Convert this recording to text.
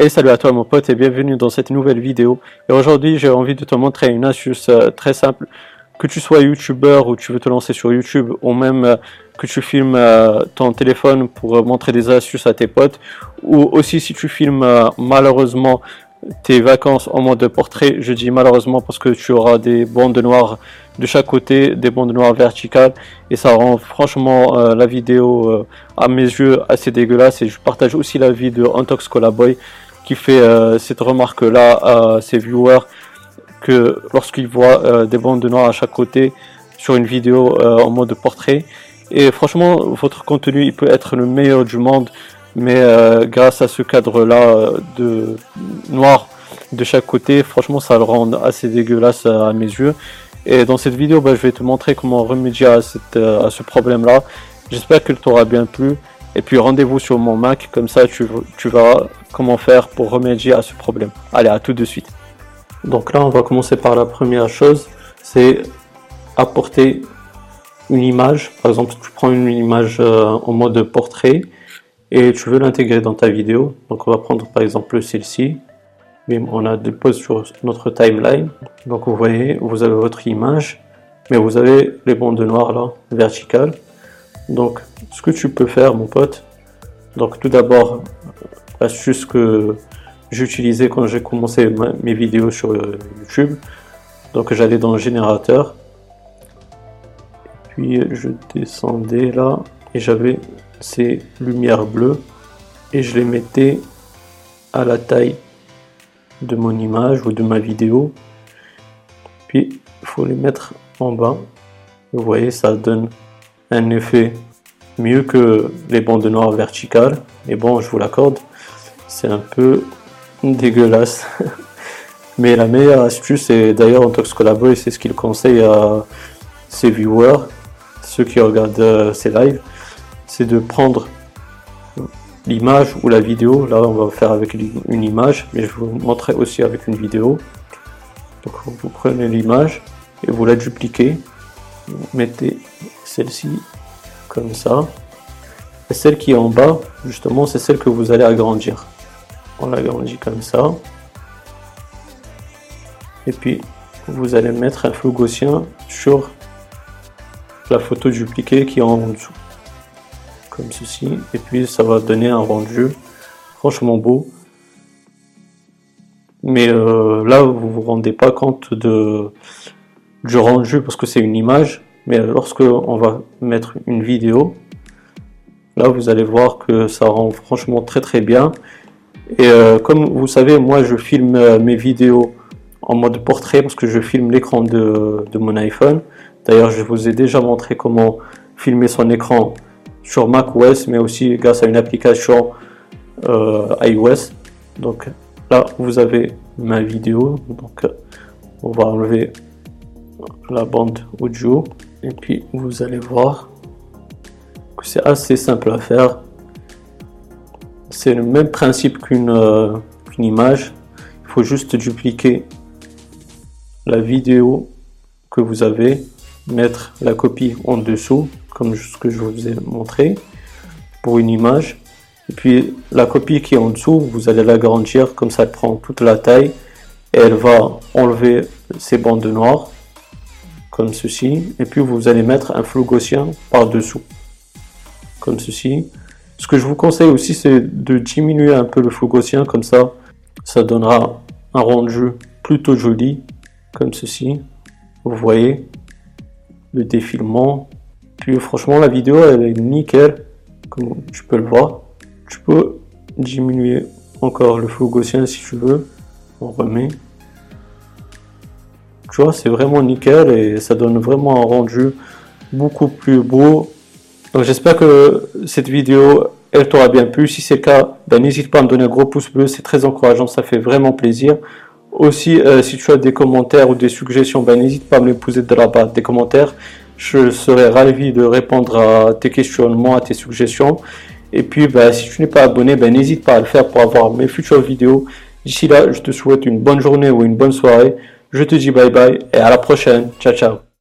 Et salut à toi mon pote et bienvenue dans cette nouvelle vidéo. Et aujourd'hui j'ai envie de te montrer une astuce euh, très simple. Que tu sois youtubeur ou tu veux te lancer sur YouTube ou même euh, que tu filmes euh, ton téléphone pour montrer des astuces à tes potes. Ou aussi si tu filmes malheureusement tes vacances en mode portrait. Je dis malheureusement parce que tu auras des bandes noires de chaque côté, des bandes noires verticales et ça rend franchement la vidéo à mes yeux assez dégueulasse et je partage aussi l'avis de Antox Colaboy qui fait euh, cette remarque-là à ses viewers que lorsqu'ils voient euh, des bandes de noir à chaque côté sur une vidéo euh, en mode portrait. Et franchement, votre contenu, il peut être le meilleur du monde, mais grâce à ce cadre-là de noir de chaque côté, franchement, ça le rend assez dégueulasse à mes yeux. Et dans cette vidéo, bah, je vais te montrer comment remédier à, cette, à ce problème-là. J'espère qu'il t'aura bien plu. Et puis rendez-vous sur mon Mac, comme ça tu, tu verras comment faire pour remédier à ce problème. Allez, à tout de suite. Donc là, on va commencer par la première chose, c'est apporter une image. Par exemple, tu prends une image euh, en mode portrait et tu veux l'intégrer dans ta vidéo. Donc on va prendre par exemple celle-ci. On a des poses sur notre timeline. Donc vous voyez, vous avez votre image, mais vous avez les bandes noires là, verticales. Donc, ce que tu peux faire, mon pote, donc tout d'abord, l'astuce que j'utilisais quand j'ai commencé mes vidéos sur euh, YouTube. Donc, j'allais dans le générateur, puis je descendais là et j'avais ces lumières bleues et je les mettais à la taille de mon image ou de ma vidéo. Puis, il faut les mettre en bas. Vous voyez, ça donne un effet mieux que les bandes noires verticales. Mais bon, je vous l'accorde, c'est un peu dégueulasse. Mais la meilleure astuce, et d'ailleurs en Tox et c'est ce qu'il conseille à ses viewers, ceux qui regardent euh, ses lives, c'est de prendre l'image ou la vidéo. Là, on va faire avec une image, mais je vous montrer aussi avec une vidéo. Vous prenez l'image et vous la dupliquez. Mettez celle-ci comme ça. Et celle qui est en bas, justement, c'est celle que vous allez agrandir. On l'agrandit comme ça. Et puis, vous allez mettre un flou gaussien sur la photo dupliquée qui est en dessous. Comme ceci. Et puis, ça va donner un rendu franchement beau. Mais euh, là, vous vous rendez pas compte de, du rendu parce que c'est une image. Mais lorsque on va mettre une vidéo, là vous allez voir que ça rend franchement très très bien. Et euh, comme vous savez, moi je filme euh, mes vidéos en mode portrait parce que je filme l'écran de, mon iPhone. D'ailleurs, je vous ai déjà montré comment filmer son écran sur macOS, mais aussi grâce à une application euh, iOS. Donc là, vous avez ma vidéo. Donc on va enlever la bande audio. Et puis vous allez voir que c'est assez simple à faire. C'est le même principe euh, qu'une image. Il faut juste dupliquer la vidéo que vous avez mettre la copie en dessous comme ce que je vous ai montré pour une image. Et puis la copie qui est en dessous vous allez l'agrandir comme ça elle prend toute la taille. Et elle va enlever ces bandes noires comme ceci, et puis vous allez mettre un flou gaussien par-dessous, comme ceci. Ce que je vous conseille aussi, c'est de diminuer un peu le flou gaussien, comme ça, ça donnera un rendu plutôt joli, comme ceci. Vous voyez le défilement. Puis franchement, la vidéo, elle est nickel, comme tu peux le voir. Tu peux diminuer encore le flou gaussien si tu veux. On remet c'est vraiment nickel et ça donne vraiment un rendu beaucoup plus beau. Donc j'espère que cette vidéo, elle t'aura bien plu. Si c'est le cas, ben, n'hésite pas à me donner un gros pouce bleu, c'est très encourageant, ça fait vraiment plaisir. Aussi, euh, si tu as des commentaires ou des suggestions, ben, n'hésite pas à me les poser de la bas des commentaires. Je serai ravi de répondre à tes questionnements, à tes suggestions. Et puis, ben, si tu n'es pas abonné, n'hésite pas à le faire pour avoir mes futures vidéos. D'ici là, je te souhaite une bonne journée ou une bonne soirée. Je te dis bye bye et à la prochaine. Ciao ciao.